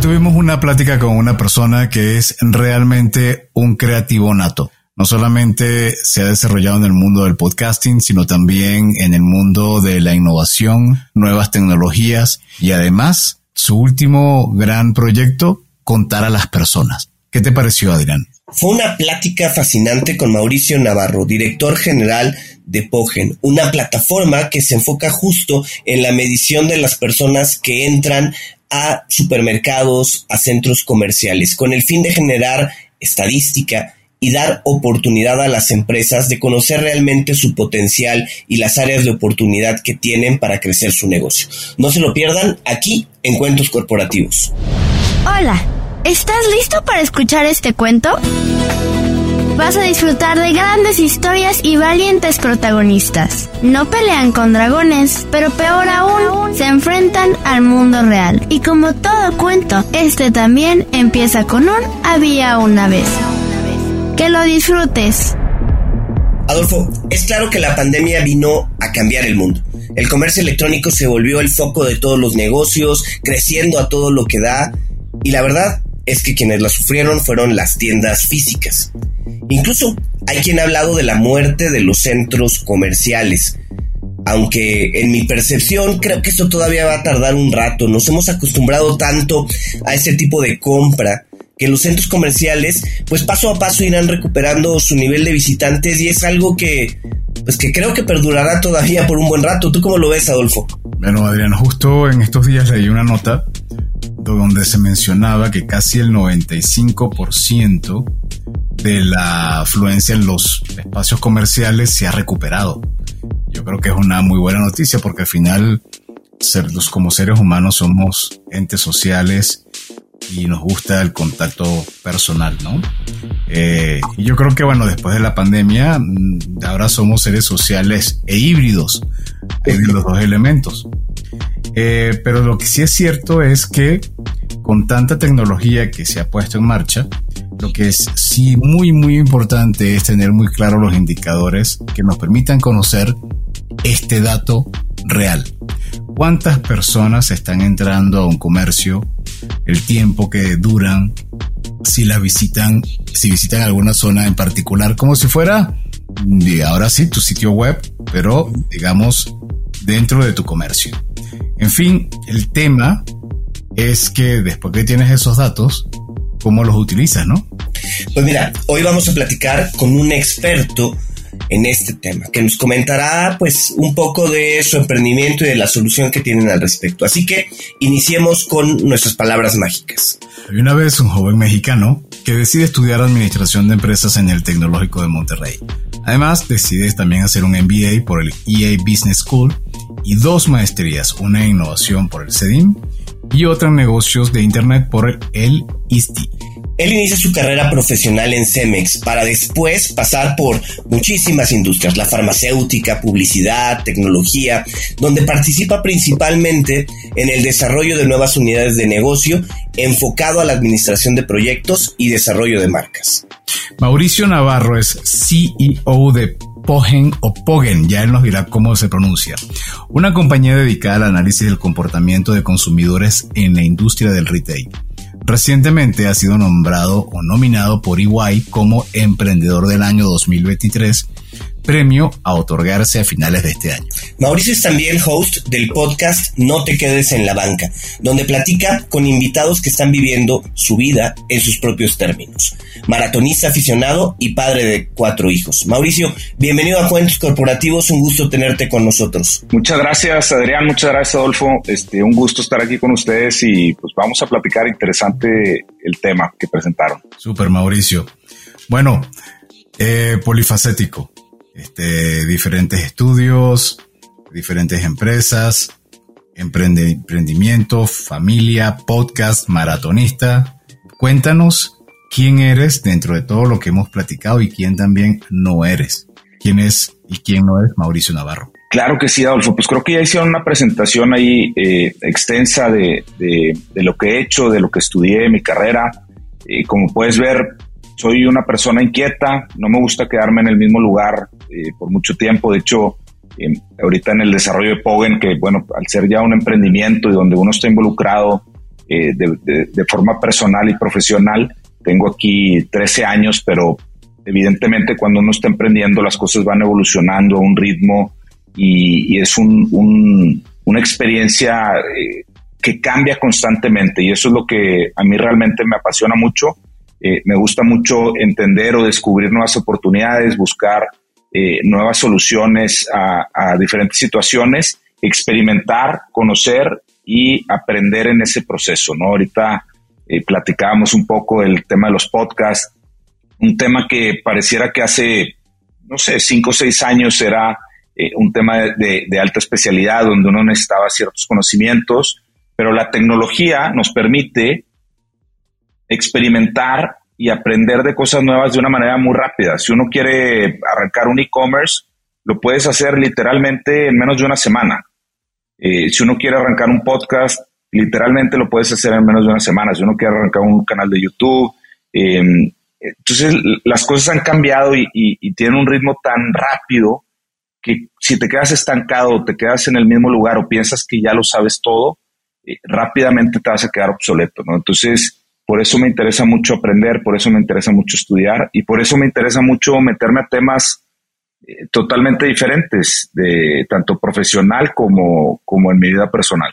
Tuvimos una plática con una persona que es realmente un creativo nato. No solamente se ha desarrollado en el mundo del podcasting, sino también en el mundo de la innovación, nuevas tecnologías y además su último gran proyecto, contar a las personas. ¿Qué te pareció, Adrián? Fue una plática fascinante con Mauricio Navarro, director general de Pogen, una plataforma que se enfoca justo en la medición de las personas que entran a supermercados, a centros comerciales, con el fin de generar estadística y dar oportunidad a las empresas de conocer realmente su potencial y las áreas de oportunidad que tienen para crecer su negocio. No se lo pierdan aquí en Cuentos Corporativos. Hola, ¿estás listo para escuchar este cuento? Vas a disfrutar de grandes historias y valientes protagonistas. No pelean con dragones, pero peor aún, se enfrentan al mundo real. Y como todo cuento, este también empieza con un había una vez. Que lo disfrutes. Adolfo, es claro que la pandemia vino a cambiar el mundo. El comercio electrónico se volvió el foco de todos los negocios, creciendo a todo lo que da. Y la verdad es que quienes la sufrieron fueron las tiendas físicas. Incluso hay quien ha hablado de la muerte de los centros comerciales. Aunque en mi percepción creo que esto todavía va a tardar un rato. Nos hemos acostumbrado tanto a este tipo de compra que los centros comerciales pues paso a paso irán recuperando su nivel de visitantes y es algo que pues que creo que perdurará todavía por un buen rato. ¿Tú cómo lo ves, Adolfo? Bueno, Adrián, justo en estos días leí una nota donde se mencionaba que casi el 95% de la afluencia en los espacios comerciales se ha recuperado. Yo creo que es una muy buena noticia porque al final como seres humanos somos entes sociales y nos gusta el contacto personal, ¿no? Eh, yo creo que, bueno, después de la pandemia, mm, ahora somos seres sociales e híbridos. Hay los dos elementos. Eh, pero lo que sí es cierto es que con tanta tecnología que se ha puesto en marcha, lo que es sí muy muy importante es tener muy claros los indicadores que nos permitan conocer este dato real. ¿Cuántas personas están entrando a un comercio? El tiempo que duran, si la visitan, si visitan alguna zona en particular, como si fuera, ahora sí, tu sitio web, pero digamos dentro de tu comercio. En fin, el tema es que después que tienes esos datos, ¿cómo los utilizas, no? Pues mira, hoy vamos a platicar con un experto en este tema, que nos comentará pues un poco de su emprendimiento y de la solución que tienen al respecto. Así que iniciemos con nuestras palabras mágicas. Hay una vez un joven mexicano que decide estudiar administración de empresas en el Tecnológico de Monterrey. Además, decide también hacer un MBA por el EA Business School y dos maestrías, una en innovación por el CEDIM y otra en negocios de Internet por el ISTI. Él inicia su carrera profesional en Cemex para después pasar por muchísimas industrias, la farmacéutica, publicidad, tecnología, donde participa principalmente en el desarrollo de nuevas unidades de negocio enfocado a la administración de proyectos y desarrollo de marcas. Mauricio Navarro es CEO de Pogen o Pogen, ya él nos dirá cómo se pronuncia, una compañía dedicada al análisis del comportamiento de consumidores en la industria del retail. Recientemente ha sido nombrado o nominado por EY como Emprendedor del Año 2023 premio a otorgarse a finales de este año. Mauricio es también host del podcast No te quedes en la banca, donde platica con invitados que están viviendo su vida en sus propios términos. Maratonista aficionado y padre de cuatro hijos. Mauricio, bienvenido a Cuentos Corporativos, un gusto tenerte con nosotros. Muchas gracias Adrián, muchas gracias Adolfo, este, un gusto estar aquí con ustedes y pues vamos a platicar interesante el tema que presentaron. Super Mauricio. Bueno, eh, polifacético este, diferentes estudios, diferentes empresas, emprendimiento, familia, podcast, maratonista. Cuéntanos quién eres dentro de todo lo que hemos platicado y quién también no eres. ¿Quién es y quién no es Mauricio Navarro? Claro que sí, Adolfo. Pues creo que ya hicieron una presentación ahí eh, extensa de, lo que he hecho, de lo que estudié, mi carrera. Y como puedes ver, soy una persona inquieta, no me gusta quedarme en el mismo lugar eh, por mucho tiempo. De hecho, ahorita en el desarrollo de Pogen, que bueno, al ser ya un emprendimiento y donde uno está involucrado eh, de, forma personal y profesional. Tengo aquí 13 años, pero evidentemente cuando uno está emprendiendo las cosas van evolucionando a un ritmo y, es una experiencia eh, que cambia constantemente y eso es lo que a mí realmente me apasiona mucho. Eh, me gusta mucho entender o descubrir nuevas oportunidades, buscar nuevas soluciones a, diferentes situaciones, experimentar, conocer y aprender en ese proceso, ¿no? Ahorita eh, platicábamos un poco del tema de los podcasts, un tema que pareciera que hace, no sé, cinco o seis años era eh, un tema de, de, alta especialidad donde uno necesitaba ciertos conocimientos, pero la tecnología nos permite experimentar y aprender de cosas nuevas de una manera muy rápida. Si uno quiere arrancar un e-commerce, lo puedes hacer literalmente en menos de una semana. Eh, si uno quiere arrancar un podcast, literalmente lo puedes hacer en menos de una semana. Si uno quiere arrancar un canal de YouTube, em, entonces las cosas han cambiado y, tienen un ritmo tan rápido que si te quedas estancado, te quedas en el mismo lugar o piensas que ya lo sabes todo, eh, rápidamente te vas a quedar obsoleto. Entonces, por eso me interesa mucho aprender, por eso me interesa mucho estudiar y por eso me interesa mucho meterme a temas eh, totalmente diferentes, de tanto profesional como, como en mi vida personal.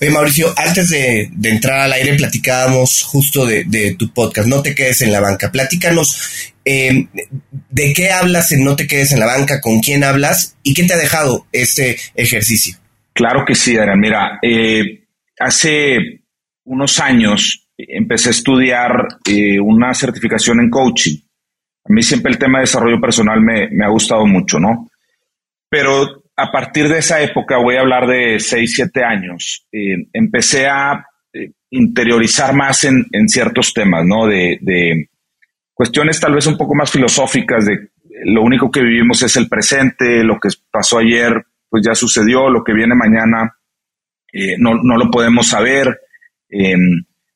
Oye, Mauricio, antes de, entrar al aire platicábamos justo de, tu podcast, No te quedes en la banca. Platícanos em, de qué hablas en No te quedes en la banca, con quién hablas y qué te ha dejado este ejercicio. Claro que sí, Adrián. Mira, eh, hace unos años empecé a estudiar eh, una certificación en coaching a mí siempre el tema de desarrollo personal me, ha gustado mucho, ¿no? Pero a partir de esa época, voy a hablar de 6, 7 años, eh, empecé a eh, interiorizar más en, ciertos temas, ¿no? De, de, cuestiones tal vez un poco más filosóficas, de lo único que vivimos es el presente, lo que pasó ayer, pues ya sucedió, lo que viene mañana, no, no, lo podemos saber.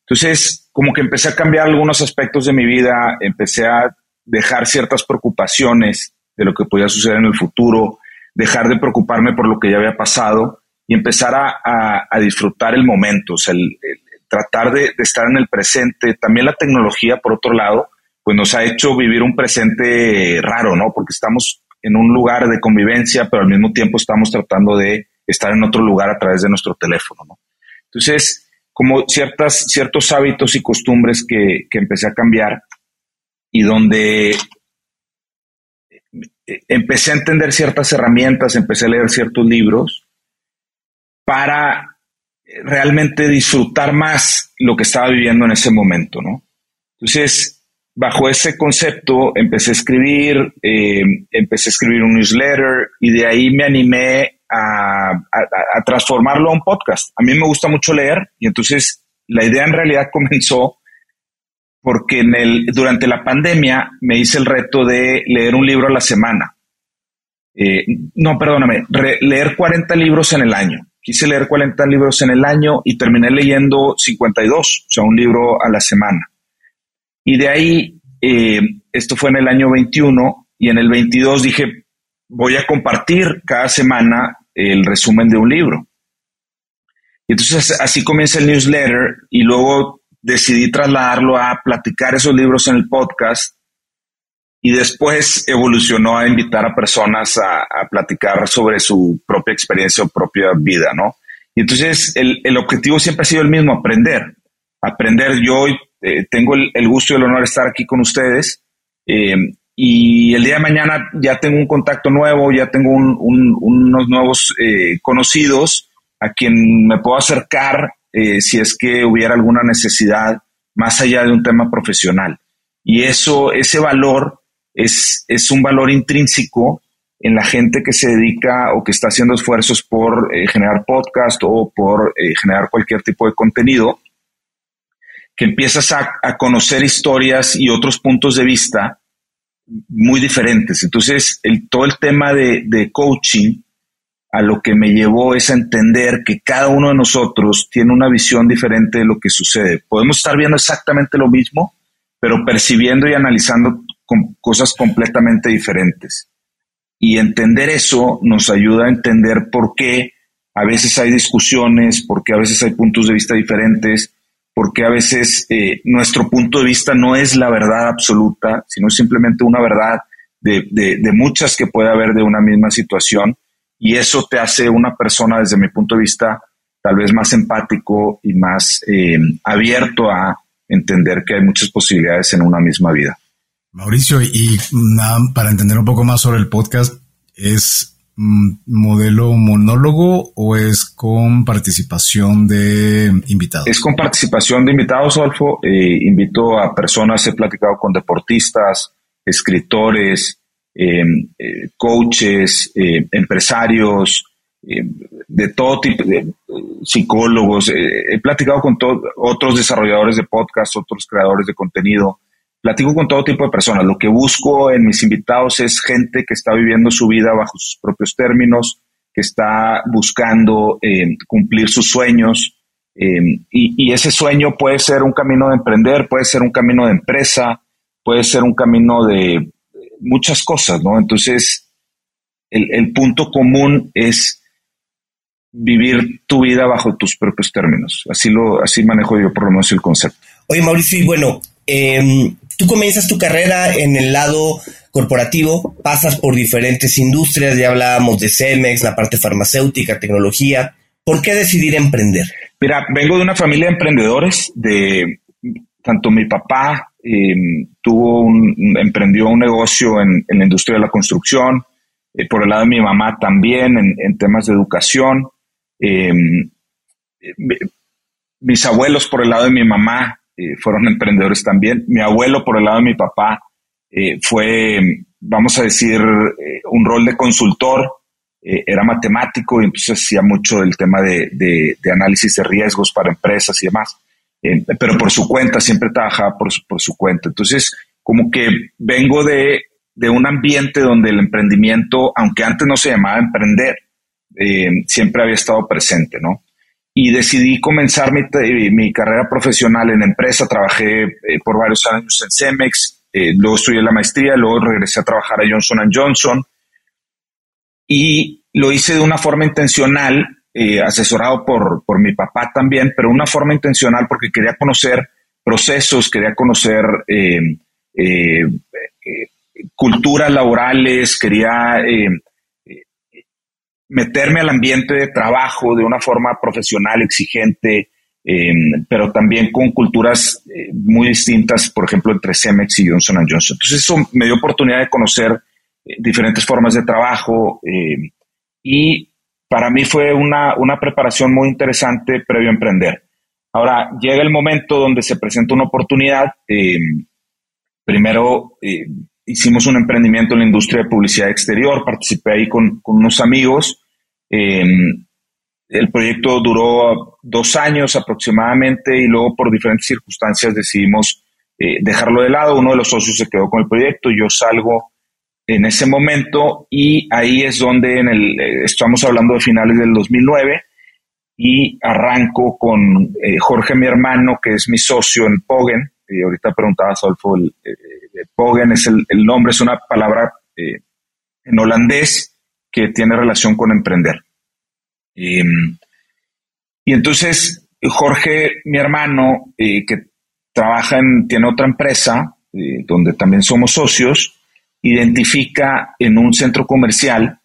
Entonces, como que empecé a cambiar algunos aspectos de mi vida, empecé a dejar ciertas preocupaciones de lo que podía suceder en el futuro, dejar de preocuparme por lo que ya había pasado y empezar a, disfrutar el momento, o sea, el, tratar de, estar en el presente. También la tecnología, por otro lado, pues nos ha hecho vivir un presente raro, ¿no? Porque estamos en un lugar de convivencia, pero al mismo tiempo estamos tratando de estar en otro lugar a través de nuestro teléfono, ¿no? Entonces, como ciertas, ciertos hábitos y costumbres que, que empecé a cambiar, y donde empecé a entender ciertas herramientas, empecé a leer ciertos libros para realmente disfrutar más lo que estaba viviendo en ese momento, ¿no? Entonces, bajo ese concepto, empecé a escribir, eh, empecé a escribir un newsletter y de ahí me animé a, transformarlo a un podcast. A mí me gusta mucho leer y entonces la idea en realidad comenzó porque en el, durante la pandemia me hice el reto de leer un libro a la semana. Eh, no, perdóname, leer 40 libros en el año. Quise leer 40 libros en el año y terminé leyendo 52, o sea, un libro a la semana. Y de ahí, eh, esto fue en el año 21 y en el 22 dije, voy a compartir cada semana el resumen de un libro. Y entonces así comienza el newsletter y luego decidí trasladarlo a platicar esos libros en el podcast y después evolucionó a invitar a personas a, platicar sobre su propia experiencia o propia vida, ¿no? Y entonces el, objetivo siempre ha sido el mismo, aprender. Aprender. Yo eh, tengo el, gusto y el honor de estar aquí con ustedes eh, y el día de mañana ya tengo un contacto nuevo, ya tengo unos nuevos eh, conocidos a quien me puedo acercar eh, si es que hubiera alguna necesidad más allá de un tema profesional. Y eso, ese valor es, es un valor intrínseco en la gente que se dedica o que está haciendo esfuerzos por eh, generar podcast o por generar cualquier tipo de contenido, que empiezas a, conocer historias y otros puntos de vista muy diferentes. Entonces, todo el tema de, coaching a lo que me llevó es a entender que cada uno de nosotros tiene una visión diferente de lo que sucede. Podemos estar viendo exactamente lo mismo, pero percibiendo y analizando cosas completamente diferentes. Y entender eso nos ayuda a entender por qué a veces hay discusiones, porque a veces hay puntos de vista diferentes, porque a veces eh, nuestro punto de vista no es la verdad absoluta, sino simplemente una verdad de, de, muchas que puede haber de una misma situación. Y eso te hace una persona, desde mi punto de vista, tal vez más empático y más eh, abierto a entender que hay muchas posibilidades en una misma vida. Mauricio, y para entender un poco más sobre el podcast, ¿es modelo monólogo o es con participación de invitados? Es con participación de invitados, Adolfo. Eh, invito a personas, he platicado con deportistas, escritores, em, eh, coaches, eh, empresarios, de todo tipo, de psicólogos. he platicado con otros desarrolladores de podcast, otros creadores de contenido platico con todo tipo de personas. Lo que busco en mis invitados es gente que está viviendo su vida bajo sus propios términos, que está buscando eh, cumplir sus sueños. Eh, y, ese sueño puede ser un camino de emprender, puede ser un camino de empresa, puede ser un camino de muchas cosas, ¿no? Entonces, el, punto común es vivir tu vida bajo tus propios términos. Así lo, así manejo yo por lo menos el concepto. Oye, Mauricio, y bueno, eh, Tú comienzas tu carrera en el lado corporativo, pasas por diferentes industrias, ya hablábamos de Cemex, la parte farmacéutica, tecnología. ¿Por qué decidir emprender? Mira, vengo de una familia de emprendedores, de tanto mi papá em, tuvo un, emprendió un negocio en, la industria de la construcción, eh, por el lado de mi mamá también en, temas de educación. Em, mis abuelos por el lado de mi mamá eh, fueron emprendedores también. Mi abuelo, por el lado de mi papá, eh, fue, vamos a decir, eh, un rol de consultor, era matemático y entonces hacía mucho del tema de, análisis de riesgos para empresas y demás. pero por su cuenta, siempre trabajaba por su, cuenta. Entonces, como que vengo de, de un ambiente donde el emprendimiento, aunque antes no se llamaba emprender, siempre había estado presente, ¿no? Y decidí comenzar mi, carrera profesional en empresa. Trabajé eh, por varios años en Cemex, eh, luego estudié la maestría, luego regresé a trabajar a Johnson Johnson y lo hice de una forma intencional, eh, asesorado por, por mi papá también, pero una forma intencional porque quería conocer procesos, quería conocer culturas laborales, quería meterme al ambiente de trabajo de una forma profesional, exigente, em, pero también con culturas eh, muy distintas, por ejemplo, entre Cemex y Johnson Johnson. Entonces eso me dio oportunidad de conocer eh, diferentes formas de trabajo em, y para mí fue una, una preparación muy interesante previo a emprender. Ahora llega el momento donde se presenta una oportunidad. Em, primero hicimos un emprendimiento en la industria de publicidad exterior, participé ahí con, unos amigos. Em, el proyecto duró dos años aproximadamente y luego por diferentes circunstancias decidimos eh, dejarlo de lado. Uno de los socios se quedó con el proyecto, yo salgo en ese momento y ahí es donde en el, eh, estamos hablando de finales del 2009 y arranco con eh, Jorge, mi hermano, que es mi socio en Pogen. Y ahorita preguntaba Adolfo, el, Pogen es el, nombre, es una palabra eh, en holandés que tiene relación con emprender. y entonces Jorge, mi hermano, eh, que trabaja en, tiene otra empresa, eh, donde también somos socios, identifica en un centro comercial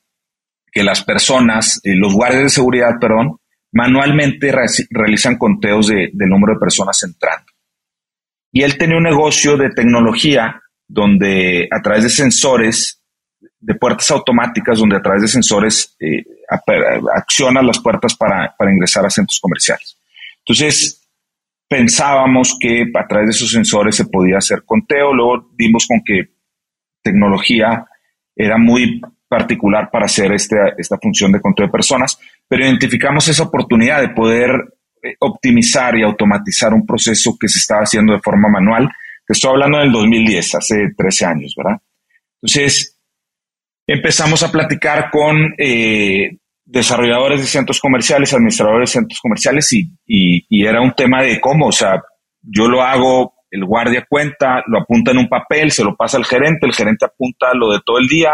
que las personas, los guardias de seguridad, perdón, manualmente realizan conteos de, del número de personas entrando. Y él tenía un negocio de tecnología donde a través de sensores, de puertas automáticas, donde a través de sensores eh, accionan las puertas para, ingresar a centros comerciales. Entonces, pensábamos que a través de esos sensores se podía hacer conteo, luego dimos con que tecnología era muy particular para hacer este, esta función de conteo de personas, pero identificamos esa oportunidad de poder optimizar y automatizar un proceso que se estaba haciendo de forma manual estoy hablando del 2010, hace 13 años, ¿verdad? Entonces, empezamos a platicar con eh, desarrolladores de centros comerciales, administradores de centros comerciales y, era un tema de cómo, o sea, yo lo hago, el guardia cuenta, lo apunta en un papel, se lo pasa al gerente, el gerente apunta lo de todo el día,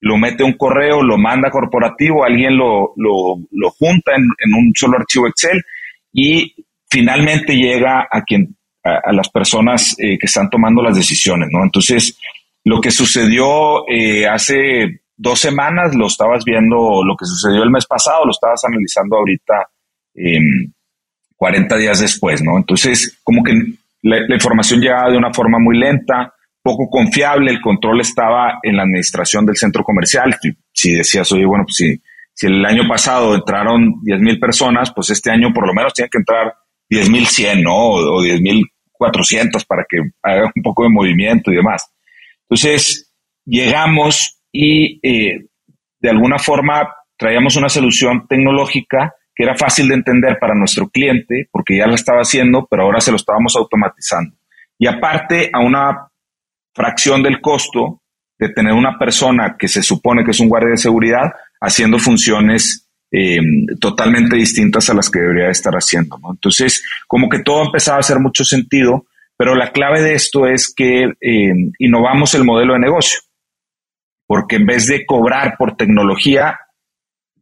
lo mete a un correo, lo manda corporativo, alguien lo, lo, junta en, un solo archivo Excel y finalmente llega a quien a, las personas eh, que están tomando las decisiones, ¿no? Entonces, lo que sucedió eh, hace dos semanas, lo estabas viendo, lo que sucedió el mes pasado, lo estabas analizando ahorita 40 em, días después, ¿no? Entonces, como que la, información llegaba de una forma muy lenta, poco confiable, el control estaba en la administración del centro comercial. Si, decías, oye, bueno, pues si, si el año pasado entraron 10 mil personas, pues este año por lo menos tiene que entrar 10 mil 100, ¿no? O, o 10 mil 400 para que haga un poco de movimiento y demás. Entonces, llegamos y eh, de alguna forma traíamos una solución tecnológica que era fácil de entender para nuestro cliente, porque ya la estaba haciendo, pero ahora se lo estábamos automatizando. Y aparte, a una fracción del costo de tener una persona que se supone que es un guardia de seguridad haciendo funciones eh, totalmente distintas a las que debería estar haciendo. Entonces, como que todo empezaba a hacer mucho sentido pero la clave de esto es que eh, innovamos el modelo de negocio, porque en vez de cobrar por tecnología,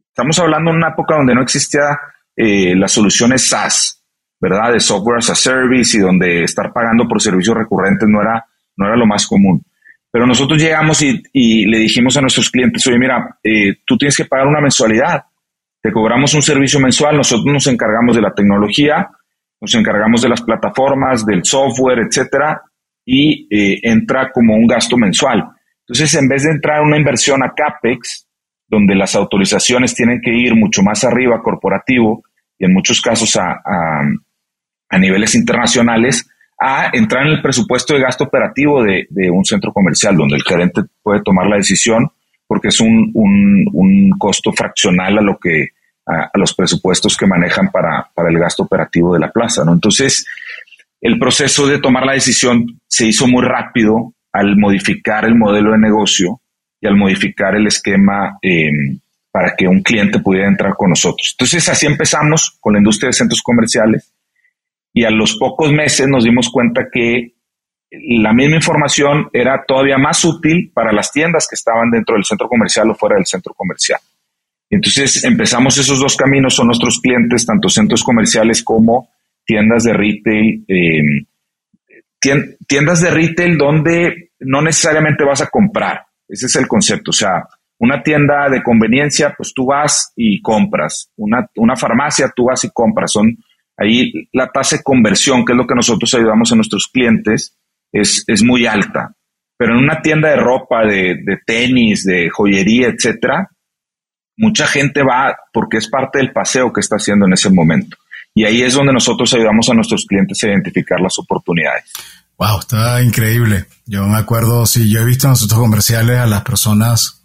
estamos hablando de una época donde no existía eh, las soluciones SaaS, ¿verdad? De software as a service y donde estar pagando por servicios recurrentes no era, no era lo más común. Pero nosotros llegamos y, le dijimos a nuestros clientes, oye, mira, eh, tú tienes que pagar una mensualidad, te cobramos un servicio mensual, nosotros nos encargamos de la tecnología, nos encargamos de las plataformas, del software, etcétera, y eh, entra como un gasto mensual. Entonces, en vez de entrar una inversión a CAPEX, donde las autorizaciones tienen que ir mucho más arriba corporativo y en muchos casos a, a, niveles internacionales, a entrar en el presupuesto de gasto operativo de, de, un centro comercial, donde el gerente puede tomar la decisión porque es un, un, costo fraccional a lo que a, los presupuestos que manejan para, el gasto operativo de la plaza. ¿no? Entonces, el proceso de tomar la decisión se hizo muy rápido al modificar el modelo de negocio y al modificar el esquema em, para que un cliente pudiera entrar con nosotros. Entonces, así empezamos con la industria de centros comerciales y a los pocos meses nos dimos cuenta que la misma información era todavía más útil para las tiendas que estaban dentro del centro comercial o fuera del centro comercial. Entonces empezamos esos dos caminos, son nuestros clientes, tanto centros comerciales como tiendas de retail, em, tiendas de retail donde no necesariamente vas a comprar, ese es el concepto, o sea, una tienda de conveniencia, pues tú vas y compras, una, una farmacia, tú vas y compras, son ahí la tasa de conversión, que es lo que nosotros ayudamos a nuestros clientes, es, es muy alta. Pero en una tienda de ropa, de, de tenis, de joyería, etcétera, mucha gente va porque es parte del paseo que está haciendo en ese momento. Y ahí es donde nosotros ayudamos a nuestros clientes a identificar las oportunidades. Wow, está increíble. Yo me acuerdo, sí, yo he visto en los otros comerciales a las personas,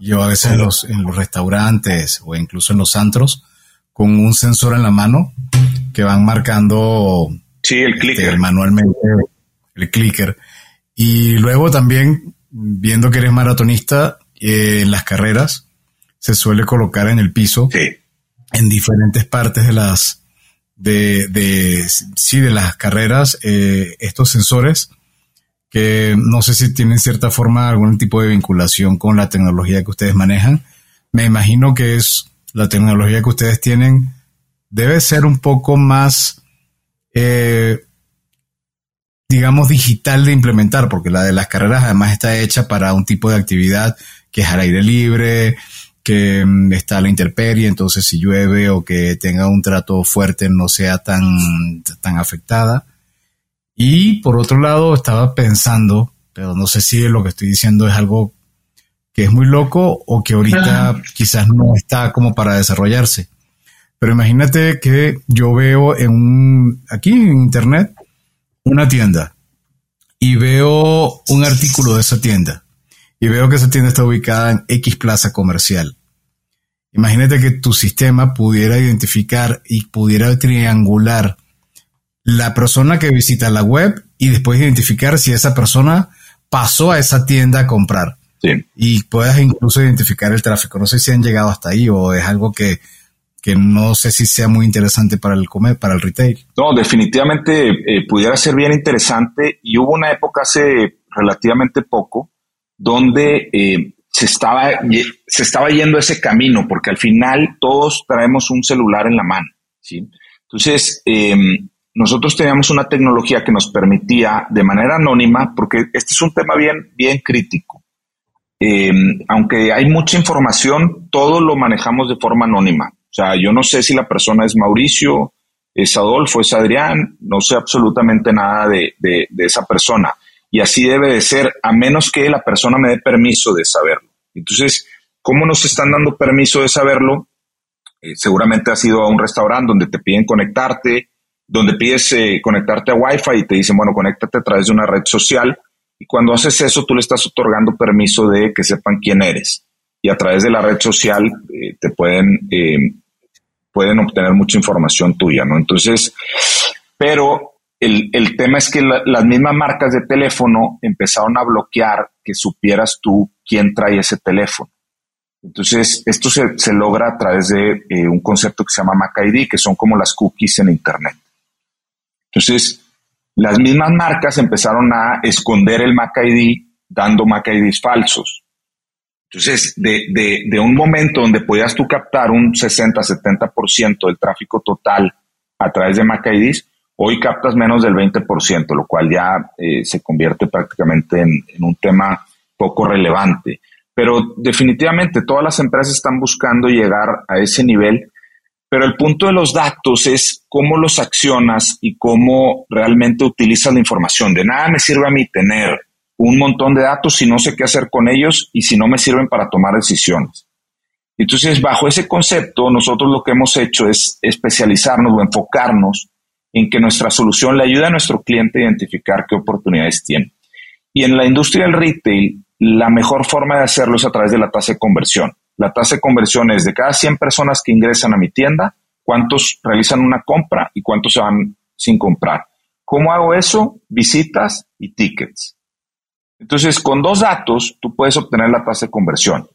yo a veces en los, en los restaurantes o incluso en los antros, con un sensor en la mano que van marcando sí, el este, clicker. manualmente el clicker. Y luego también, viendo que eres maratonista, eh, en las carreras, se suele colocar en el piso en diferentes partes de las de, de sí de las carreras eh, estos sensores que no sé si tienen cierta forma algún tipo de vinculación con la tecnología que ustedes manejan me imagino que es la tecnología que ustedes tienen debe ser un poco más eh, digamos digital de implementar porque la de las carreras además está hecha para un tipo de actividad que es al aire libre que mm, está la intemperie, entonces si llueve o que tenga un trato fuerte no sea tan, tan afectada. Y por otro lado, estaba pensando, pero no sé si lo que estoy diciendo es algo que es muy loco o que ahorita quizás no está como para desarrollarse. Pero imagínate que yo veo en un, aquí en internet una tienda y veo un artículo de esa tienda y veo que esa tienda está ubicada en X plaza comercial. Imagínate que tu sistema pudiera identificar y pudiera triangular la persona que visita la web y después identificar si esa persona pasó a esa tienda a comprar. Y puedas incluso identificar el tráfico. No sé si han llegado hasta ahí o es algo que, no sé si sea muy interesante para el comer, para el retail. No, definitivamente eh, pudiera ser bien interesante y hubo una época hace relativamente poco donde eh, se estaba, se estaba yendo ese camino, porque al final todos traemos un celular en la mano. ¿sí? Entonces, em, nosotros teníamos una tecnología que nos permitía de manera anónima, porque este es un tema bien, bien crítico. Em, aunque hay mucha información, todo lo manejamos de forma anónima. O sea, yo no sé si la persona es Mauricio, es Adolfo, es Adrián, no sé absolutamente nada de, esa persona. Y así debe de ser, a menos que la persona me dé permiso de saberlo. Entonces, ¿cómo nos están dando permiso de saberlo? Eh, seguramente has ido a un restaurante donde te piden conectarte, donde pides eh, conectarte a Wi-Fi y te dicen, bueno, conéctate a través de una red social. Y cuando haces eso, tú le estás otorgando permiso de que sepan quién eres. Y a través de la red social eh, te pueden pueden obtener mucha información tuya, ¿no? Entonces, pero el, tema es que las mismas marcas de teléfono empezaron a bloquear que supieras tú quién trae ese teléfono. Entonces, esto se, logra a través de eh, un concepto que se llama MacID, que son como las cookies en Internet. Entonces, las mismas marcas empezaron a esconder el MacID dando MacIDs falsos. Entonces, de, un momento donde podías tú captar un 60-70% del tráfico total a través de MacIDs, hoy captas menos del 20%, lo cual ya eh, se convierte prácticamente en, un tema poco relevante. Pero definitivamente todas las empresas están buscando llegar a ese nivel, pero el punto de los datos es cómo los accionas y cómo realmente utilizas la información. De nada me sirve a mí tener un montón de datos si no sé qué hacer con ellos y si no me sirven para tomar decisiones. Entonces, bajo ese concepto, nosotros lo que hemos hecho es especializarnos o enfocarnos en que nuestra solución le ayude a nuestro cliente a identificar qué oportunidades tiene. Y en la industria del retail, la mejor forma de hacerlo es a través de la tasa de conversión. La tasa de conversión es de cada 100 personas que ingresan a mi tienda, cuántos realizan una compra y cuántos se van sin comprar. ¿Cómo hago eso? Visitas y tickets. Entonces, con dos datos, tú puedes obtener la tasa de conversión.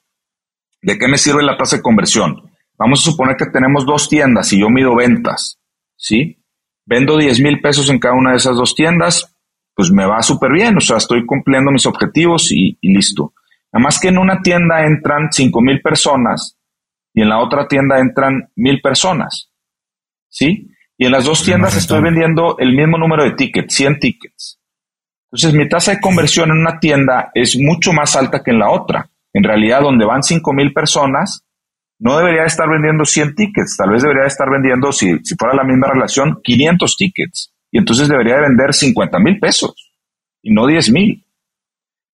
¿De qué me sirve la tasa de conversión? Vamos a suponer que tenemos dos tiendas y yo mido ventas, ¿sí? Vendo 10 mil pesos en cada una de esas dos tiendas, pues me va súper bien, o sea, estoy cumpliendo mis objetivos y, listo. Nada más que en una tienda entran 5 mil personas y en la otra tienda entran mil personas, ¿sí? Y en las dos tiendas estoy vendiendo el mismo número de tickets, 100 tickets. Entonces, mi tasa de conversión en una tienda es mucho más alta que en la otra. En realidad, donde van 5 mil personas, no debería estar vendiendo 100 tickets, tal vez debería estar vendiendo, si, si fuera la misma relación, 500 tickets. Y entonces debería de vender 50 mil pesos y no 10 mil.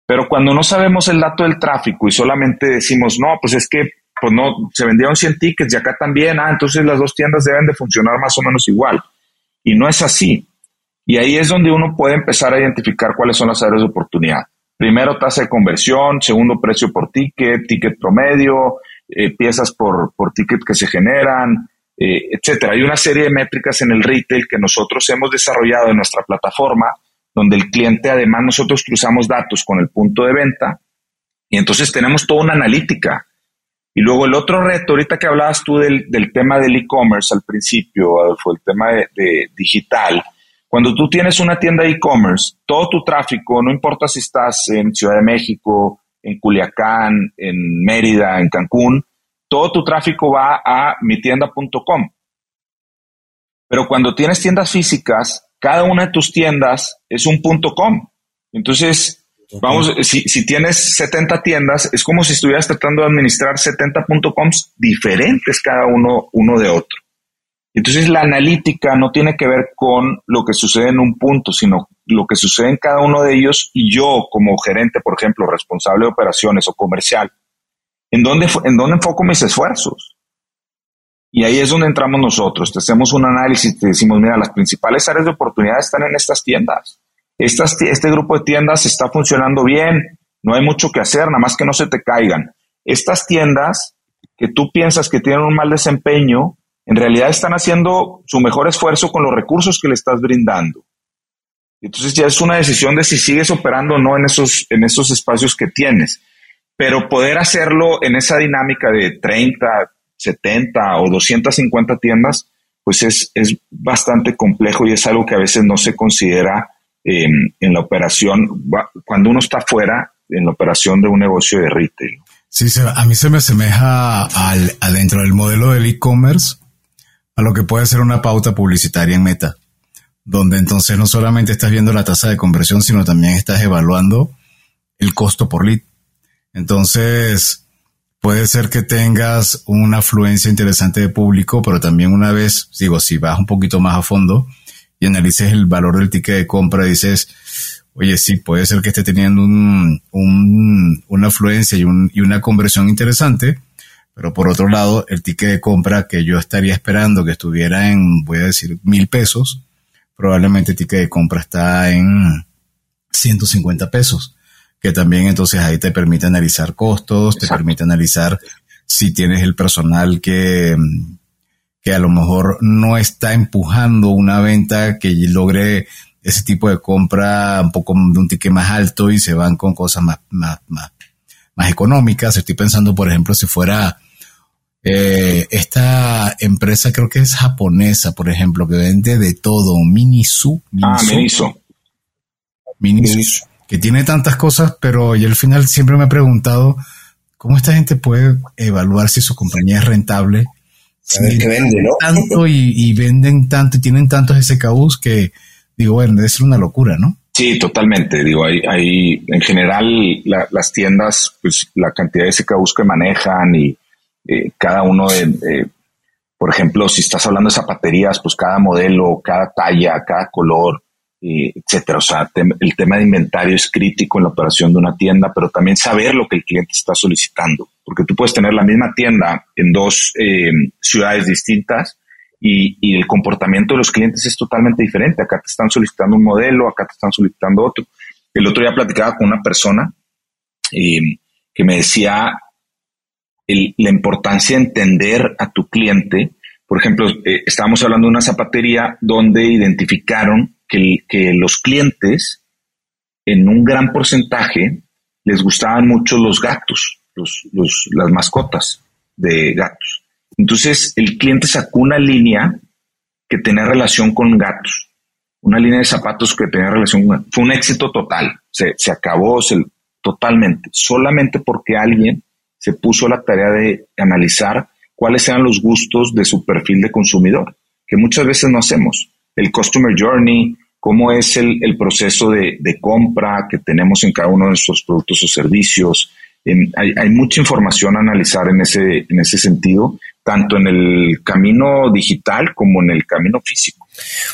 Pero cuando no sabemos el dato del tráfico y solamente decimos, no, pues es que pues no, se vendieron 100 tickets y acá también, ah, entonces las dos tiendas deben de funcionar más o menos igual. Y no es así. Y ahí es donde uno puede empezar a identificar cuáles son las áreas de oportunidad. Primero, tasa de conversión, segundo, precio por ticket, ticket promedio, eh, piezas por, por ticket que se generan, eh, etcétera. Hay una serie de métricas en el retail que nosotros hemos desarrollado en nuestra plataforma, donde el cliente, además, nosotros cruzamos datos con el punto de venta y entonces tenemos toda una analítica. Y luego el otro reto, ahorita que hablabas tú del, tema del e-commerce al principio, Adolfo, el tema de digital, cuando tú tienes una tienda de e-commerce, todo tu tráfico, no importa si estás en Ciudad de México, en Culiacán, en Mérida, en Cancún, todo tu tráfico va a mitienda.com. Pero cuando tienes tiendas físicas, cada una de tus tiendas es un .com. Entonces, vamos, si, si, tienes 70 tiendas, es como si estuvieras tratando de administrar 70 .coms diferentes cada uno, uno de otro. Entonces la analítica no tiene que ver con lo que sucede en un punto, sino lo que sucede en cada uno de ellos y yo como gerente, por ejemplo, responsable de operaciones o comercial, ¿en dónde, en dónde enfoco mis esfuerzos? Y ahí es donde entramos nosotros, te hacemos un análisis, te decimos, mira, las principales áreas de oportunidad están en estas tiendas. Estas, este grupo de tiendas está funcionando bien, no hay mucho que hacer, nada más que no se te caigan. Estas tiendas que tú piensas que tienen un mal desempeño, en realidad están haciendo su mejor esfuerzo con los recursos que le estás brindando. Entonces ya es una decisión de si sigues operando o no en esos, en esos espacios que tienes. Pero poder hacerlo en esa dinámica de 30, 70 o 250 tiendas, pues es, es bastante complejo y es algo que a veces no se considera en la operación, cuando uno está fuera en la operación de un negocio de retail. Sí, a mí se me asemeja al, adentro del modelo del e-commerce a lo que puede ser una pauta publicitaria en Meta, donde entonces no solamente estás viendo la tasa de conversión, sino también estás evaluando el costo por lead. Entonces, puede ser que tengas una afluencia interesante de público, pero también una vez, digo, si vas un poquito más a fondo y analices el valor del ticket de compra, dices, oye, sí, puede ser que esté teniendo un, una afluencia y, y una conversión interesante, pero por otro lado, el ticket de compra que yo estaría esperando que estuviera en, voy a decir, mil pesos, probablemente el ticket de compra está en 150 pesos que también entonces ahí te permite analizar costos, te permite analizar si tienes el personal que, que a lo mejor no está empujando una venta que logre ese tipo de compra un poco de un ticket más alto y se van con cosas más, más, más, más económicas. Estoy pensando, por ejemplo, si fuera eh, esta empresa, creo que es japonesa, por ejemplo, que vende de todo, Minisu. Ah, Minisu. Minisu que tiene tantas cosas, pero yo al final siempre me he preguntado cómo esta gente puede evaluar si su compañía es rentable. Si que vende, ¿no? Tanto y, venden tanto y tienen tantos SKUs que digo, bueno, debe ser una locura, ¿no? Sí, totalmente. Digo, hay, hay en general las tiendas, pues la cantidad de SKUs que manejan y eh, cada uno de, por ejemplo, si estás hablando de zapaterías, pues cada modelo, cada talla, cada color, etcétera. O sea, el tema de inventario es crítico en la operación de una tienda, pero también saber lo que el cliente está solicitando, porque tú puedes tener la misma tienda en dos eh, ciudades distintas y, el comportamiento de los clientes es totalmente diferente. Acá te están solicitando un modelo, acá te están solicitando otro. El otro día platicaba con una persona eh, que me decía la importancia de entender a tu cliente. Por ejemplo, eh, estábamos hablando de una zapatería donde identificaron que, los clientes, en un gran porcentaje, les gustaban mucho los gatos, los, las mascotas de gatos. Entonces, el cliente sacó una línea que tenía relación con gatos, una línea de zapatos que tenía relación con Fue un éxito total, se, acabó totalmente, solamente porque alguien se puso la tarea de analizar cuáles eran los gustos de su perfil de consumidor, que muchas veces no hacemos el Customer Journey, cómo es el, proceso de, compra que tenemos en cada uno de nuestros productos o servicios. hay, mucha información a analizar en ese, en ese sentido, tanto en el camino digital como en el camino físico.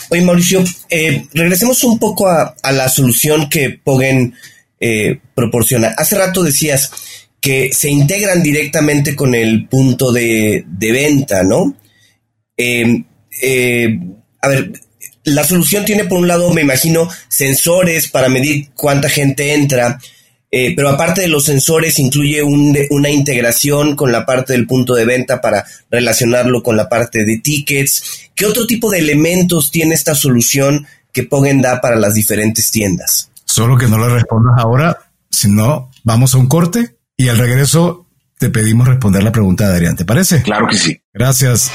Oye, Mauricio, eh, regresemos un poco a, la solución que Pogen eh, proporciona. Hace rato decías que se integran directamente con el punto de, venta, ¿no? Eh, a ver, la solución tiene por un lado, me imagino, sensores para medir cuánta gente entra, eh, pero aparte de los sensores incluye una integración con la parte del punto de venta para relacionarlo con la parte de tickets. ¿Qué otro tipo de elementos tiene esta solución que Pogen da para las diferentes tiendas? Solo que no le respondas ahora, si no, vamos a un corte y al regreso te pedimos responder la pregunta de Adrián, ¿te parece? Claro que sí. Gracias.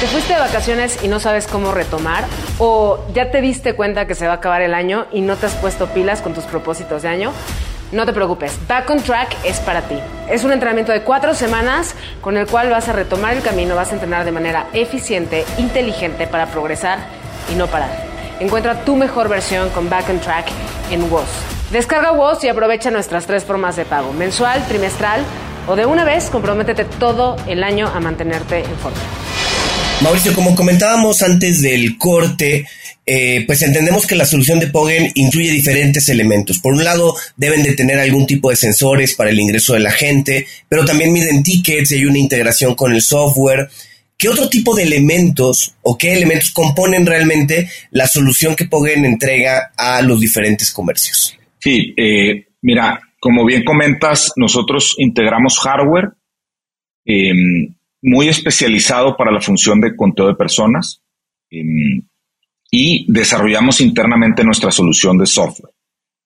¿Te fuiste de vacaciones y no sabes cómo retomar? ¿O ya te diste cuenta que se va a acabar el año y no te has puesto pilas con tus propósitos de año? No te preocupes, Back on Track es para ti. Es un entrenamiento de cuatro semanas con el cual vas a retomar el camino, vas a entrenar de manera eficiente, inteligente para progresar y no parar. Encuentra tu mejor versión con Back on Track en WOS. Descarga WOS y aprovecha nuestras tres formas de pago, mensual, trimestral o de una vez, comprométete todo el año a mantenerte en forma. Mauricio, como comentábamos antes del corte, eh, pues entendemos que la solución de Pogen incluye diferentes elementos. Por un lado, deben de tener algún tipo de sensores para el ingreso de la gente, pero también miden tickets y hay una integración con el software. ¿Qué otro tipo de elementos o qué elementos componen realmente la solución que Pogen entrega a los diferentes comercios? Sí, eh, mira, como bien comentas, nosotros integramos hardware. Eh, muy especializado para la función de conteo de personas em, y desarrollamos internamente nuestra solución de software.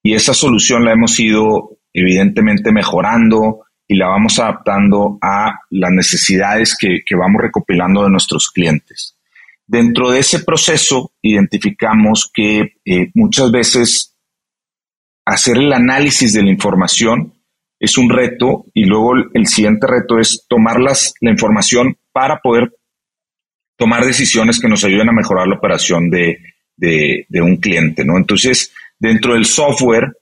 Y esa solución la hemos ido evidentemente mejorando y la vamos adaptando a las necesidades que, vamos recopilando de nuestros clientes. Dentro de ese proceso identificamos que eh, muchas veces hacer el análisis de la información es un reto y luego el siguiente reto es tomar las, la información para poder tomar decisiones que nos ayuden a mejorar la operación de, un cliente, ¿no? Entonces, dentro del software,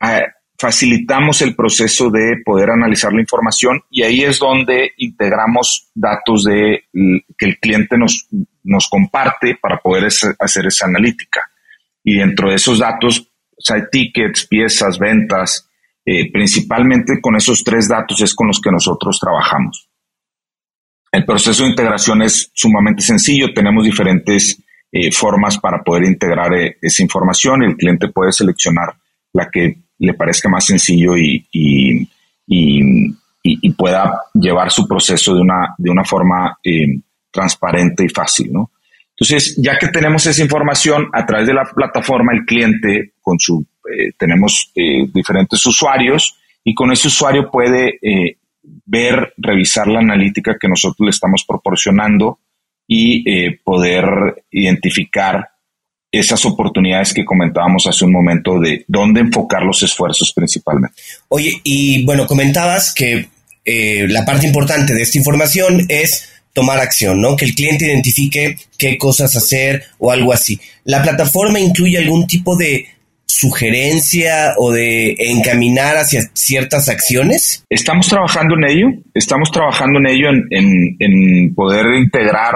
ah, facilitamos el proceso de poder analizar la información y ahí es donde integramos datos de que el cliente nos, nos comparte para poder hacer esa analítica. Y dentro de esos datos hay tickets, piezas, ventas. Eh, principalmente con esos tres datos es con los que nosotros trabajamos. El proceso de integración es sumamente sencillo. Tenemos diferentes eh, formas para poder integrar eh, esa información. El cliente puede seleccionar la que le parezca más sencillo y, y, pueda llevar su proceso de una, de una forma transparente y fácil. ¿no? Entonces, ya que tenemos esa información a través de la plataforma, el cliente con su, eh, tenemos eh, diferentes usuarios y con ese usuario puede eh, ver, revisar la analítica que nosotros le estamos proporcionando y poder identificar esas oportunidades que comentábamos hace un momento de dónde enfocar los esfuerzos principalmente. Oye, y bueno, comentabas que la parte importante de esta información es tomar acción, ¿no? Que el cliente identifique qué cosas hacer o algo así. ¿La plataforma incluye algún tipo de sugerencia o de encaminar hacia ciertas acciones? Estamos trabajando en ello, estamos trabajando en ello en, poder integrar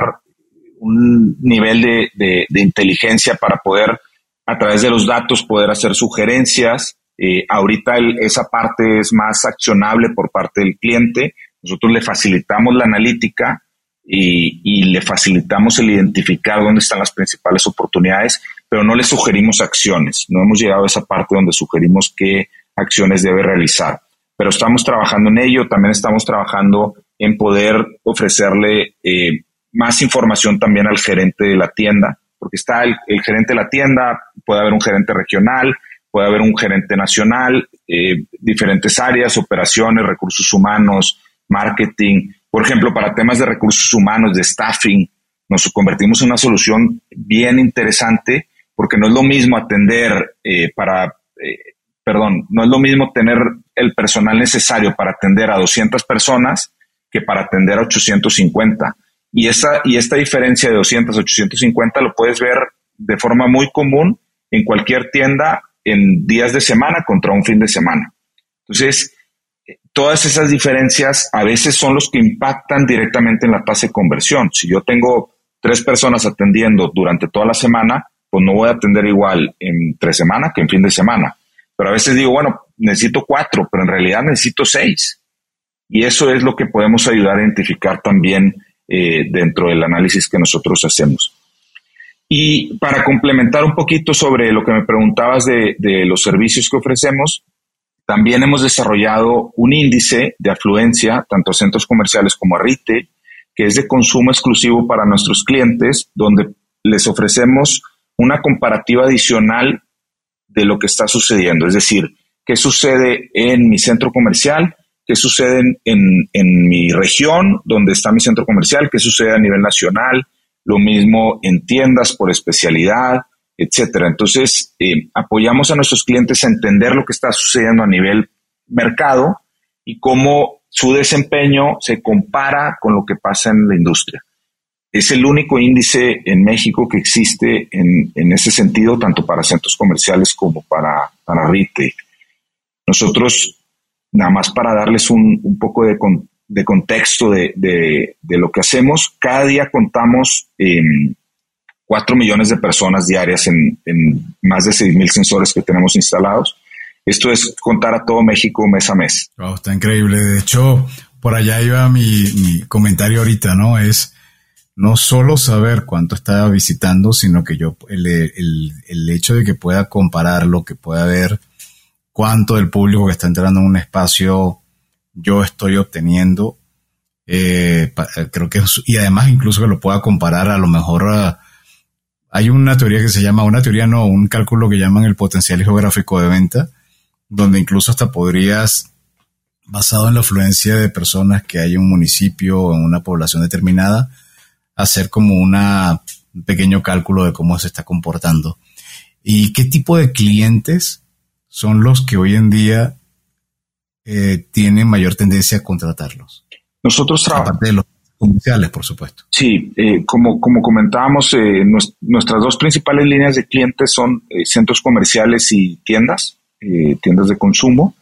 un nivel de, inteligencia para poder, a través de los datos, poder hacer sugerencias. Eh, ahorita esa parte es más accionable por parte del cliente. Nosotros le facilitamos la analítica y, le facilitamos el identificar dónde están las principales oportunidades, pero no le sugerimos acciones. No hemos llegado a esa parte donde sugerimos qué acciones debe realizar. Pero estamos trabajando en ello, también estamos trabajando en poder ofrecerle eh, más información también al gerente de la tienda, porque está el, gerente de la tienda, puede haber un gerente regional, puede haber un gerente nacional, eh, diferentes áreas, operaciones, recursos humanos, marketing, por ejemplo, para temas de recursos humanos, de staffing, nos convertimos en una solución bien interesante porque no es lo mismo atender eh, para, eh, perdón, no es lo mismo tener el personal necesario para atender a 200 personas que para atender a 850. Y, esa, y esta diferencia de 200 a 850 lo puedes ver de forma muy común en cualquier tienda en días de semana contra un fin de semana. Entonces, todas esas diferencias a veces son los que impactan directamente en la tasa de conversión. Si yo tengo tres personas atendiendo durante toda la semana, pues no voy a atender igual en tres semanas que en fin de semana. Pero a veces digo, bueno, necesito cuatro, pero en realidad necesito seis. Y eso es lo que podemos ayudar a identificar también eh, dentro del análisis que nosotros hacemos. Y para complementar un poquito sobre lo que me preguntabas de, de los servicios que ofrecemos, también hemos desarrollado un índice de afluencia, tanto a centros comerciales como a retail, que es de consumo exclusivo para nuestros clientes, donde les ofrecemos una comparativa adicional de lo que está sucediendo. Es decir, qué sucede en mi centro comercial, qué sucede en, en, mi región, donde está mi centro comercial, qué sucede a nivel nacional, lo mismo en tiendas por especialidad, etcétera. Entonces, eh, apoyamos a nuestros clientes a entender lo que está sucediendo a nivel mercado y cómo su desempeño se compara con lo que pasa en la industria. Es el único índice en México que existe en, ese sentido, tanto para centros comerciales como para, para retail. Nosotros, nada más para darles un, poco de, contexto de, lo que hacemos, cada día contamos 4 millones de personas diarias en, más de 6 mil sensores que tenemos instalados. Esto es contar a todo México mes a mes. está increíble. De hecho, por allá iba mi, comentario ahorita, ¿no? Es no solo saber cuánto está visitando, sino que yo, el, hecho de que pueda compararlo, que pueda ver cuánto del público que está entrando en un espacio yo estoy obteniendo, eh, creo que, y además incluso que lo pueda comparar a lo mejor a, hay una teoría que se llama, una teoría no, un cálculo que llaman el potencial geográfico de venta, donde incluso hasta podrías, basado en la afluencia de personas que hay en un municipio o en una población determinada, hacer como una, un pequeño cálculo de cómo se está comportando. ¿Y qué tipo de clientes son los que hoy en día eh, tienen mayor tendencia a contratarlos. Nosotros trabajamos. Aparte de los comerciales, por supuesto. Sí, eh, como, como comentábamos, eh, nuestras dos principales líneas de clientes son centros comerciales y tiendas, tiendas de consumo,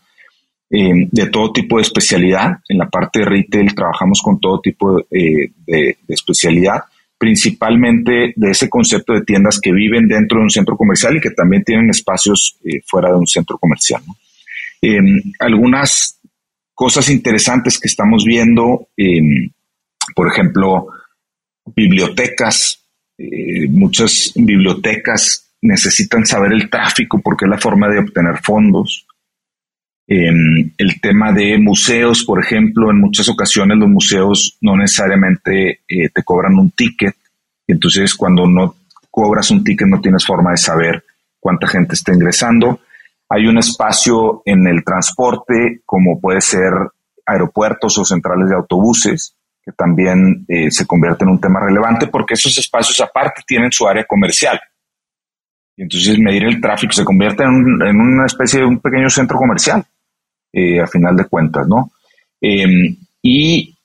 de todo tipo de especialidad. En la parte de retail trabajamos con todo tipo de, especialidad, principalmente de ese concepto de tiendas que viven dentro de un centro comercial y que también tienen espacios fuera de un centro comercial. ¿no? algunas cosas interesantes que estamos viendo, por ejemplo, bibliotecas. Eh, muchas bibliotecas necesitan saber el tráfico porque es la forma de obtener fondos. el tema de museos, por ejemplo, en muchas ocasiones los museos no necesariamente eh, te cobran un ticket. Entonces, cuando no cobras un ticket, no tienes forma de saber cuánta gente está ingresando. Hay un espacio en el transporte, como puede ser aeropuertos o centrales de autobuses, que también eh, se convierte en un tema relevante porque esos espacios aparte tienen su área comercial. Y entonces medir el tráfico se convierte en, una especie de un pequeño centro comercial, eh, a final de cuentas, ¿no? Em, y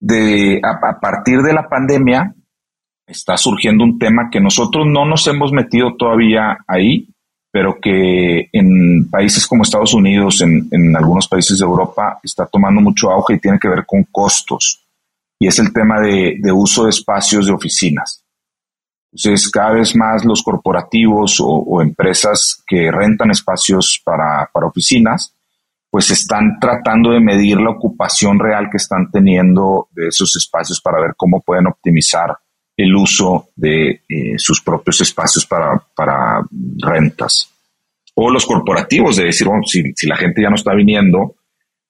de, a, partir de la pandemia está surgiendo un tema que nosotros no nos hemos metido todavía ahí, pero que en países como Estados Unidos, en, algunos países de Europa, está tomando mucho auge y tiene que ver con costos. Y es el tema de, uso de espacios de oficinas. Entonces, cada vez más los corporativos o, empresas que rentan espacios para, para, oficinas, pues están tratando de medir la ocupación real que están teniendo de esos espacios para ver cómo pueden optimizar el uso de eh, sus propios espacios para, rentas. O los corporativos, de decir, bueno, si, la gente ya no está viniendo,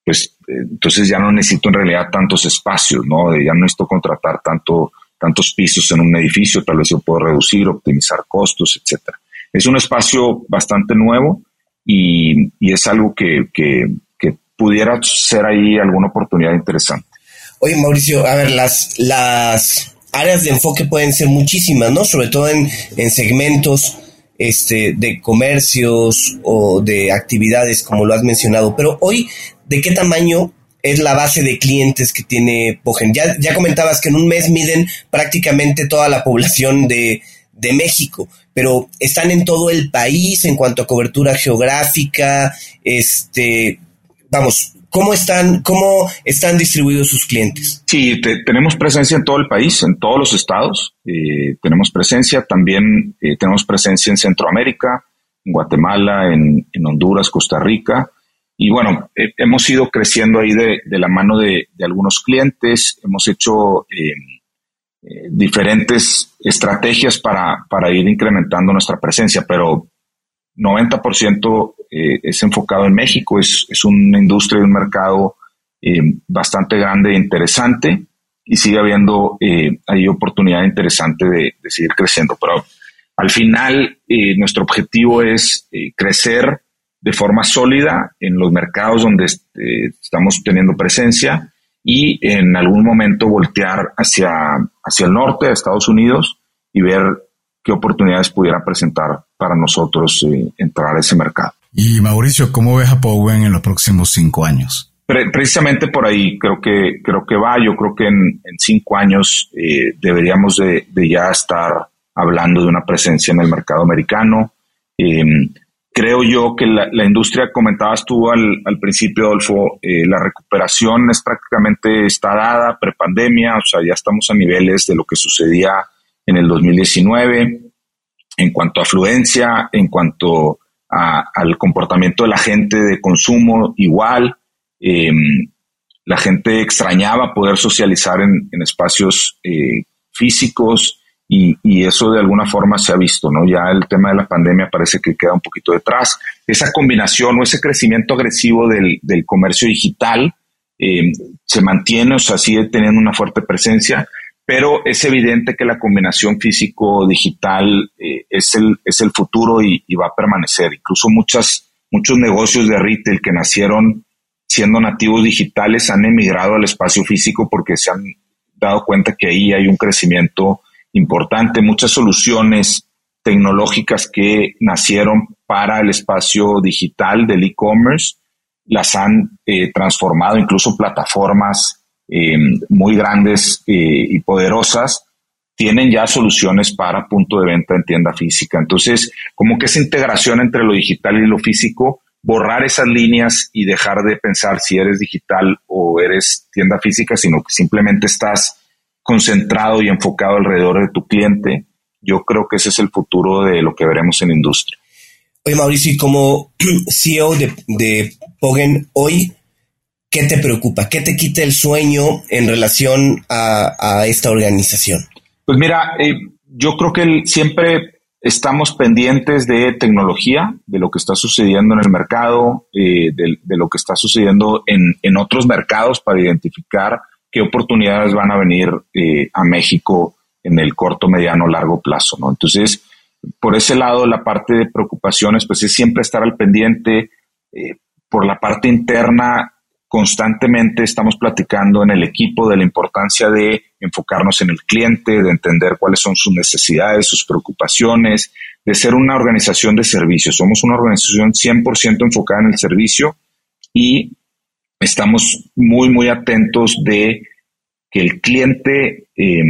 pues eh, entonces ya no necesito en realidad tantos espacios, ¿no? Ya no necesito contratar tanto, tantos pisos en un edificio, tal vez yo puedo reducir, optimizar costos, etcétera. Es un espacio bastante nuevo y, es algo que, que, que pudiera ser ahí alguna oportunidad interesante. Oye, Mauricio, a ver, las, las áreas de enfoque pueden ser muchísimas, ¿no? Sobre todo en, segmentos este, de comercios o de actividades, como lo has mencionado. Pero hoy, ¿de qué tamaño es la base de clientes que tiene Pogen? Ya, ya comentabas que en un mes miden prácticamente toda la población de, de México, pero están en todo el país en cuanto a cobertura geográfica, este, vamos, ¿Cómo están, cómo están distribuidos sus clientes? Sí, tenemos presencia en todo el país, en todos los estados. Eh, tenemos presencia, también eh, tenemos presencia en Centroamérica, en Guatemala, en, Honduras, Costa Rica. Y bueno, eh, hemos ido creciendo ahí de, la mano de, algunos clientes, hemos hecho diferentes estrategias para, para ir incrementando nuestra presencia, pero 90% eh, es enfocado en México, es, una industria y un mercado eh, bastante grande e interesante y sigue habiendo eh, ahí oportunidad interesante de, seguir creciendo. Pero al final nuestro objetivo es crecer de forma sólida en los mercados donde estamos teniendo presencia y en algún momento voltear hacia, hacia el norte, a Estados Unidos, y ver qué oportunidades pudiera presentar para nosotros eh, entrar a ese mercado. Y Mauricio, ¿cómo ves a Powen en los próximos cinco años? precisamente por ahí creo que creo que va. Yo creo que en, cinco años eh, deberíamos de, ya estar hablando de una presencia en el mercado americano. Em, creo yo que la, industria, comentabas tú al, al principio, Adolfo, eh, la recuperación es prácticamente está dada, prepandemia, o sea, ya estamos a niveles de lo que sucedía en el 2019 en cuanto a afluencia, en cuanto al comportamiento de la gente de consumo, igual. Em, la gente extrañaba poder socializar en, espacios eh, físicos y, eso de alguna forma se ha visto, ¿no? Ya el tema de la pandemia parece que queda un poquito detrás. Esa combinación o ese crecimiento agresivo del, comercio digital em, se mantiene, o sea, sigue teniendo una fuerte presencia pero es evidente que la combinación físico-digital eh, es, el, es el futuro y, va a permanecer. Incluso muchas, muchos negocios de retail que nacieron siendo nativos digitales han emigrado al espacio físico porque se han dado cuenta que ahí hay un crecimiento importante. Muchas soluciones tecnológicas que nacieron para el espacio digital del e-commerce las han eh, transformado, incluso plataformas muy grandes y poderosas, tienen ya soluciones para punto de venta en tienda física. Entonces, como que esa integración entre lo digital y lo físico, borrar esas líneas y dejar de pensar si eres digital o eres tienda física, sino que simplemente estás concentrado y enfocado alrededor de tu cliente, yo creo que ese es el futuro de lo que veremos en la industria. Oye, Mauricio, y como CEO de, de Pogen hoy, ¿qué te preocupa? ¿Qué te quita el sueño en relación a, esta organización? Pues mira, eh, yo creo que siempre estamos pendientes de tecnología, de lo que está sucediendo en el mercado, eh, de, lo que está sucediendo en, otros mercados para identificar qué oportunidades van a venir eh, a México en el corto, mediano, largo plazo, ¿no? Entonces, por ese lado, la parte de preocupaciones, pues es siempre estar al pendiente. Por la parte interna, constantemente estamos platicando en el equipo de la importancia de enfocarnos en el cliente, de entender cuáles son sus necesidades, sus preocupaciones, de ser una organización de servicios. Somos una organización 100% enfocada en el servicio y estamos muy, muy atentos de que el cliente eh,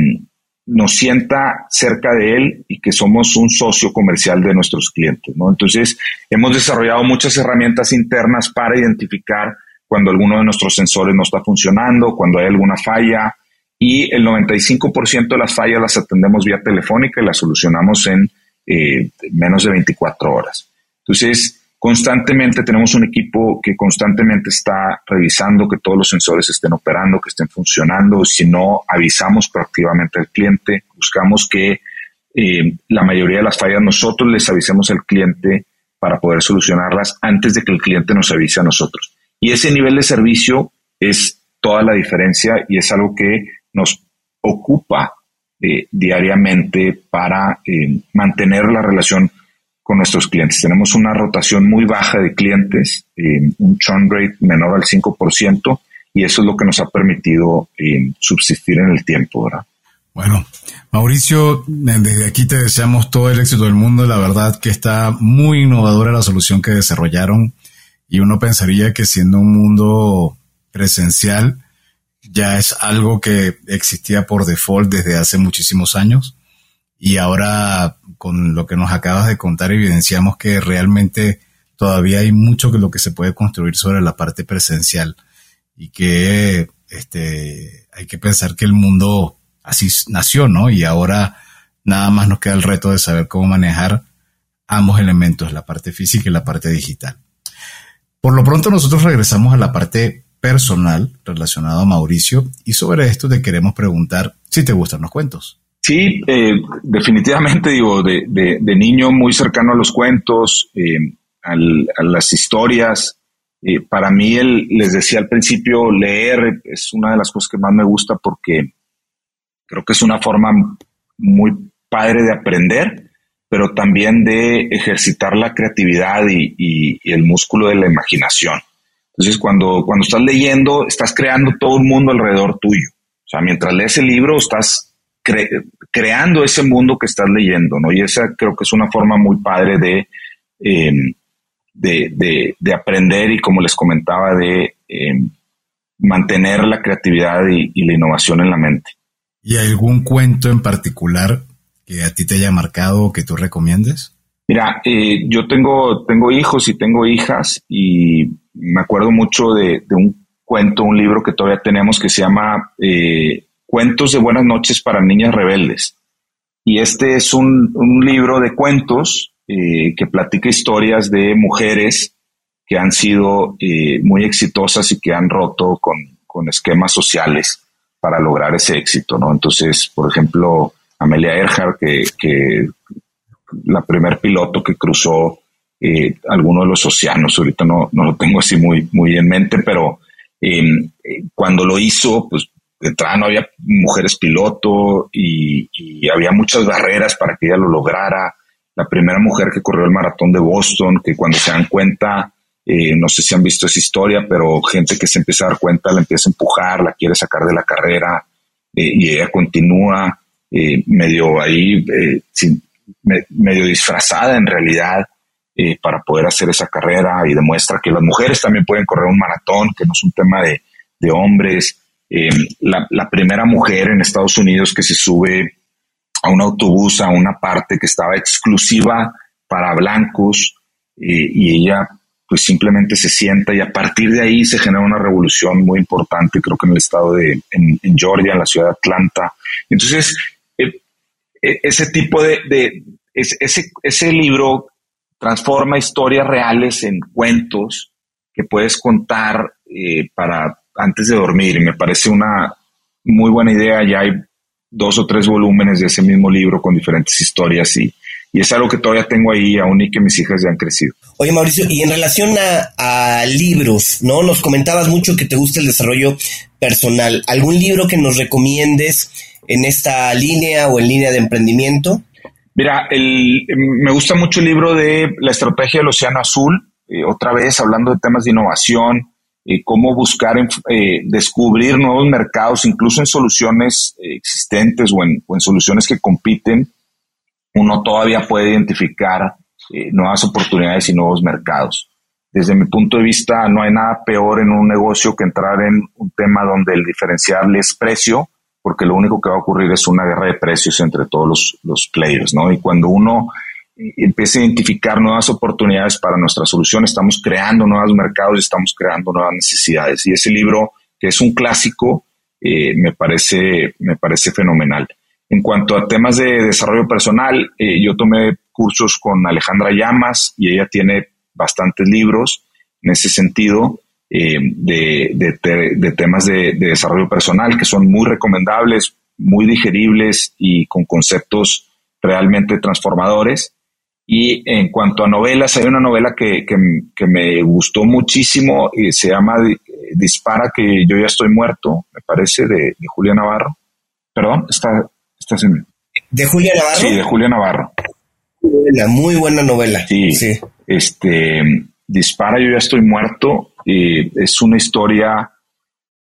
nos sienta cerca de él y que somos un socio comercial de nuestros clientes. Entonces, hemos desarrollado muchas herramientas internas para identificar cuando alguno de nuestros sensores no está funcionando, cuando hay alguna falla, y el 95% de las fallas las atendemos vía telefónica y las solucionamos en eh, menos de 24 horas. Entonces, Constantemente tenemos un equipo que constantemente está revisando que todos los sensores estén operando, que estén funcionando. Si no, avisamos proactivamente al cliente. Buscamos que eh, la mayoría de las fallas nosotros les avisemos al cliente para poder solucionarlas antes de que el cliente nos avise a nosotros. Y ese nivel de servicio es toda la diferencia y es algo que nos ocupa eh, diariamente para eh, mantener la relación con nuestros clientes. Tenemos una rotación muy baja de clientes, eh, un churn rate menor al 5%, y eso es lo que nos ha permitido subsistir en el tiempo, ¿verdad? Bueno, Mauricio, desde aquí te deseamos todo el éxito del mundo. La verdad que está muy innovadora la solución que desarrollaron y uno pensaría que siendo un mundo presencial ya es algo que existía por default desde hace muchísimos años y ahora con lo que nos acabas de contar evidenciamos que realmente todavía hay mucho que lo que se puede construir sobre la parte presencial y que este hay que pensar que el mundo así nació, ¿no? Y ahora nada más nos queda el reto de saber cómo manejar ambos elementos, la parte física y la parte digital. Por lo pronto nosotros regresamos a la parte personal relacionada a Mauricio y sobre esto te queremos preguntar si te gustan los cuentos. Sí, eh, definitivamente digo, de, de, niño muy cercano a los cuentos, eh, a las historias. Eh, para mí, el, les decía al principio, leer es una de las cosas que más me gusta porque creo que es una forma muy padre de aprender, pero también de ejercitar la creatividad y, el músculo de la imaginación. Entonces, cuando, cuando estás leyendo, estás creando todo el mundo alrededor tuyo. O sea, mientras lees el libro, estás creando ese mundo que estás leyendo, ¿no? Y esa creo que es una forma muy padre de, em, de, aprender y como les comentaba, de em, mantener la creatividad y, la innovación en la mente. ¿Y algún cuento en particular que a ti te haya marcado o que tú recomiendes? Mira, eh, yo tengo, tengo hijos y tengo hijas y me acuerdo mucho de, un cuento, un libro que todavía tenemos que se llama eh, Cuentos de Buenas noches para Niñas Rebeldes. Y este es un, libro de cuentos eh, que platica historias de mujeres que han sido eh, muy exitosas y que han roto con, esquemas sociales para lograr ese éxito, ¿no? Entonces, por ejemplo, Amelia Earhart, que, la primer piloto que cruzó eh, alguno de los océanos, ahorita no, no, lo tengo así muy, muy en mente, pero cuando lo hizo, pues de no había mujeres piloto y, había muchas barreras para que ella lo lograra. La primera mujer que corrió el maratón de Boston, que cuando se dan cuenta, eh, no sé si han visto esa historia, pero gente que se empieza a dar cuenta la empieza a empujar, la quiere sacar de la carrera eh, y ella continúa eh, medio ahí, medio disfrazada en realidad. eh, para poder hacer esa carrera y demuestra que las mujeres también pueden correr un maratón, que no es un tema de, hombres. Eh, la, primera mujer en Estados Unidos que se sube a un autobús a una parte que estaba exclusiva para blancos y ella pues simplemente se sienta y a partir de ahí se genera una revolución muy importante, creo que en el estado de, en, Georgia, en la ciudad de Atlanta. Entonces, eh, eh, ese tipo de, ese, ese libro transforma historias reales en cuentos que puedes contar eh, para antes de dormir. Me parece una muy buena idea. Ya hay dos o tres volúmenes de ese mismo libro con diferentes historias y, y es algo que todavía tengo ahí aún y que mis hijas ya han crecido. Oye Mauricio, y en relación a, libros, ¿no? Nos comentabas mucho que te gusta el desarrollo personal. ¿Algún libro que nos recomiendes en esta línea o en línea de emprendimiento? Mira, el, me gusta mucho el libro de La estrategia del océano azul, eh, otra vez hablando de temas de innovación, eh, cómo buscar eh, descubrir nuevos mercados, incluso en soluciones existentes o en, o en soluciones que compiten uno todavía puede identificar eh, nuevas oportunidades y nuevos mercados. Desde mi punto de vista, no hay nada peor en un negocio que entrar en un tema donde el diferencial es precio, porque lo único que va a ocurrir es una guerra de precios entre todos los, los players, ¿no? Y cuando uno eh, empieza a identificar nuevas oportunidades para nuestra solución, estamos creando nuevos mercados y estamos creando nuevas necesidades. Y ese libro, que es un clásico, eh, me, parece, me parece fenomenal. En cuanto a temas de desarrollo personal, eh, yo tomé cursos con Alejandra Llamas y ella tiene bastantes libros en ese sentido eh, de, temas de, desarrollo personal que son muy recomendables, muy digeribles y con conceptos realmente transformadores. Y en cuanto a novelas, hay una novela que, me gustó muchísimo y se llama Dispara que yo ya estoy muerto, me parece, de, de Julia Navarro. Perdón, está, ¿De Julia Navarro? Sí, de Julia Navarro. Una muy buena novela. Sí, Este, Dispara, yo ya estoy muerto. Y es una historia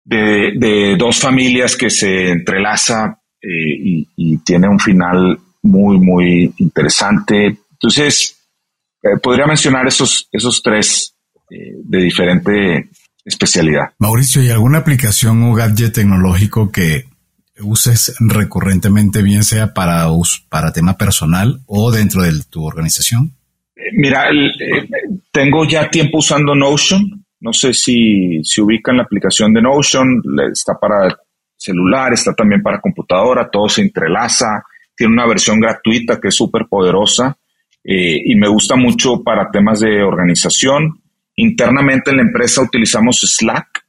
de, dos familias que se entrelaza eh, y, tiene un final muy, muy interesante. Entonces, eh, podría mencionar esos, esos tres eh, de diferente especialidad. Mauricio, ¿y alguna aplicación o gadget tecnológico que uses recurrentemente, bien sea para, para tema personal o dentro de tu organización? Mira, eh, tengo ya tiempo usando Notion. No sé si se ubica en la aplicación de Notion. Está para celular, está también para computadora, todo se entrelaza. Tiene una versión gratuita que es súper poderosa eh, y me gusta mucho para temas de organización. Internamente en la empresa utilizamos Slack,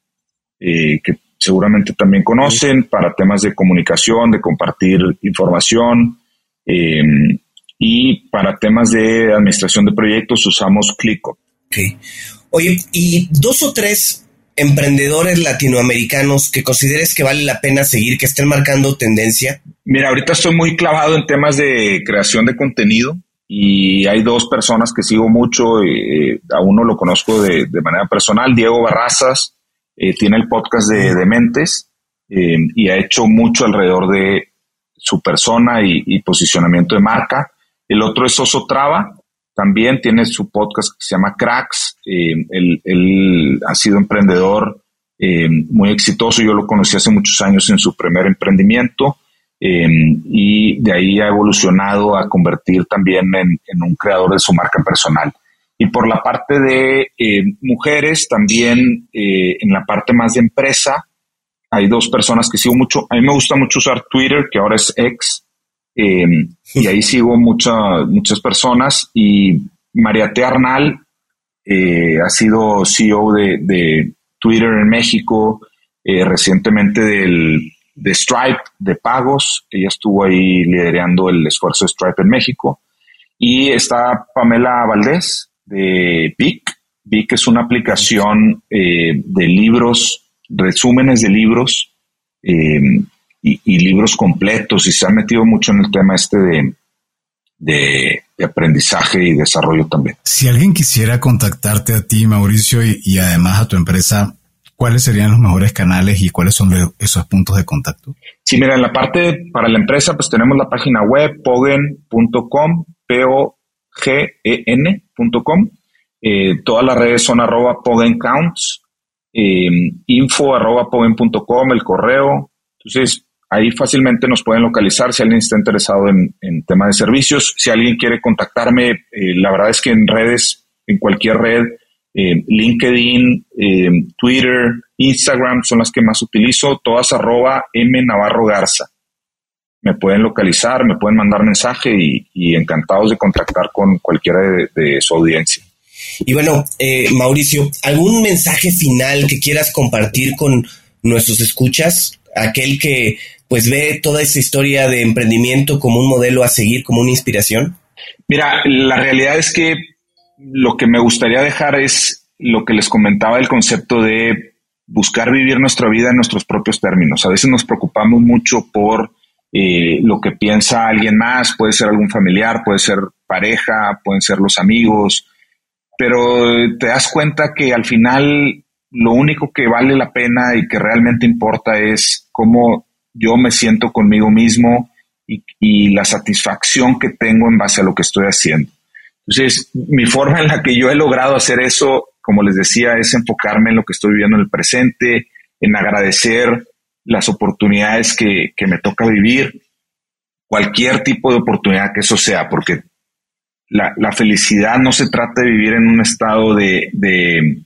eh, que seguramente también conocen, para temas de comunicación, de compartir información. Eh, y para temas de administración de proyectos usamos ClickUp. Oye, ¿y dos o tres emprendedores latinoamericanos que consideres que vale la pena seguir, que estén marcando tendencia? Mira, ahorita estoy muy clavado en temas de creación de contenido y hay dos personas que sigo mucho, eh, a uno lo conozco de, de manera personal, Diego Barrazas, eh, tiene el podcast de Dementes eh, y ha hecho mucho alrededor de su persona y, posicionamiento de marca. El otro es Oso Traba, también tiene su podcast que se llama Cracks. Eh, él, ha sido emprendedor muy exitoso, yo lo conocí hace muchos años en su primer emprendimiento. y de ahí ha evolucionado a convertir también en un creador de su marca personal. Y por la parte de eh, mujeres, también eh, en la parte más de empresa, hay dos personas que sigo mucho. A mí me gusta mucho usar Twitter, que ahora es X, em, y ahí sigo muchas muchas personas. Y María T. Arnal eh, ha sido CEO de, Twitter en México, recientemente del, de Stripe de pagos. Ella estuvo ahí liderando el esfuerzo de Stripe en México. Y está Pamela Valdés, de Vic. Vic es una aplicación eh, de libros, resúmenes de libros y, libros completos y se ha metido mucho en el tema este de, de, aprendizaje y desarrollo también. Si alguien quisiera contactarte a ti, Mauricio, y, además a tu empresa, ¿cuáles serían los mejores canales y cuáles son esos puntos de contacto? Sí, mira, en la parte para la empresa, pues tenemos la página web pogen.com, p gen.com. Eh, todas las redes son arroba pogencounts, eh, info arroba pogen.com, el correo. Entonces, ahí fácilmente nos pueden localizar si alguien está interesado en, en tema de servicios. Si alguien quiere contactarme, eh, la verdad es que en redes, en cualquier red, eh, LinkedIn, eh, Twitter, Instagram son las que más utilizo, todas arroba M Navarro Garza. Me pueden localizar, me pueden mandar mensaje y, encantados de contactar con cualquiera de, su audiencia. Y bueno, eh, Mauricio, ¿algún mensaje final que quieras compartir con nuestros escuchas? Aquel que pues ve toda esta historia de emprendimiento como un modelo a seguir, como una inspiración. Mira, la realidad es que lo que me gustaría dejar es lo que les comentaba el concepto de buscar vivir nuestra vida en nuestros propios términos. A veces nos preocupamos mucho por eh, lo que piensa alguien más, puede ser algún familiar, puede ser pareja, pueden ser los amigos, pero te das cuenta que al final lo único que vale la pena y que realmente importa es cómo yo me siento conmigo mismo y, la satisfacción que tengo en base a lo que estoy haciendo. Entonces, mi forma en la que yo he logrado hacer eso, como les decía, es enfocarme en lo que estoy viviendo en el presente, en agradecer las oportunidades que, me toca vivir, cualquier tipo de oportunidad que eso sea, porque la, felicidad no se trata de vivir en un estado de, de,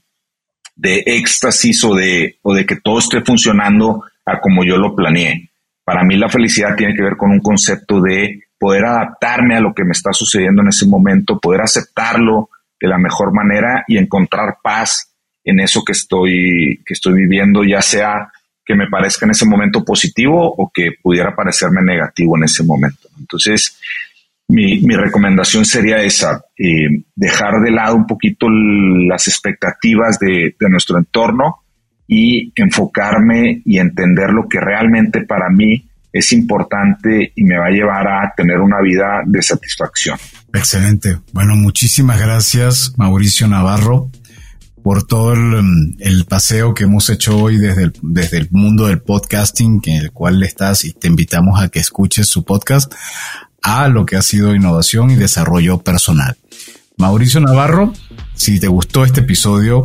de éxtasis o de, o de que todo esté funcionando a como yo lo planeé. Para mí la felicidad tiene que ver con un concepto de poder adaptarme a lo que me está sucediendo en ese momento, poder aceptarlo de la mejor manera y encontrar paz en eso que estoy, que estoy viviendo, ya sea que me parezca en ese momento positivo o que pudiera parecerme negativo en ese momento. Entonces, mi, recomendación sería esa, eh, dejar de lado un poquito las expectativas de, de nuestro entorno y enfocarme y entender lo que realmente para mí es importante y me va a llevar a tener una vida de satisfacción. Excelente. Bueno, muchísimas gracias Mauricio Navarro por todo el, el, paseo que hemos hecho hoy desde el, desde el mundo del podcasting en el cual estás y te invitamos a que escuches su podcast a lo que ha sido innovación y desarrollo personal. Mauricio Navarro, si te gustó este episodio,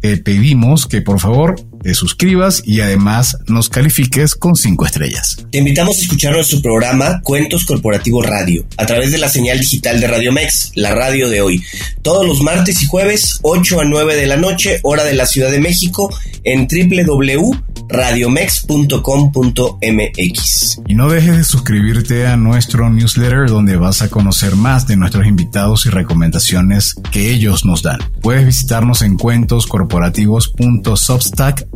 te pedimos que por favor te suscribas y además nos califiques con cinco estrellas. Te invitamos a escuchar nuestro programa Cuentos Corporativos Radio a través de la señal digital de Radio Mex, la radio de hoy. Todos los martes y jueves, 8 a 9 de la noche, hora de la Ciudad de México, en www.radiomex.com.mx. Y no dejes de suscribirte a nuestro newsletter donde vas a conocer más de nuestros invitados y recomendaciones que ellos nos dan. Puedes visitarnos en cuentoscorporativos.substack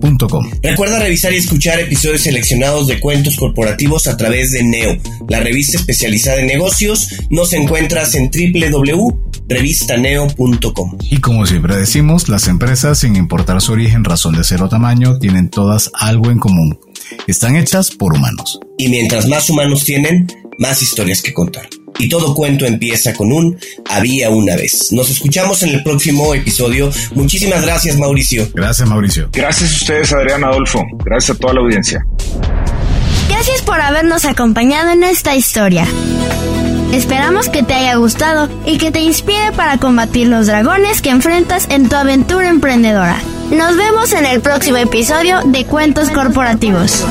Recuerda revisar y escuchar episodios seleccionados de cuentos corporativos a través de Neo, la revista especializada en negocios. Nos encuentras en www.revistaneo.com. Y como siempre decimos, las empresas, sin importar su origen, razón de ser o tamaño, tienen todas algo en común. Están hechas por humanos. Y mientras más humanos tienen, más historias que contar y todo cuento empieza con un había una vez. Nos escuchamos en el próximo episodio. Muchísimas gracias, Mauricio. Gracias, Mauricio. Gracias a ustedes, Adrián Adolfo. Gracias a toda la audiencia. Gracias por habernos acompañado en esta historia. Esperamos que te haya gustado y que te inspire para combatir los dragones que enfrentas en tu aventura emprendedora. Nos vemos en el próximo episodio de Cuentos Corporativos.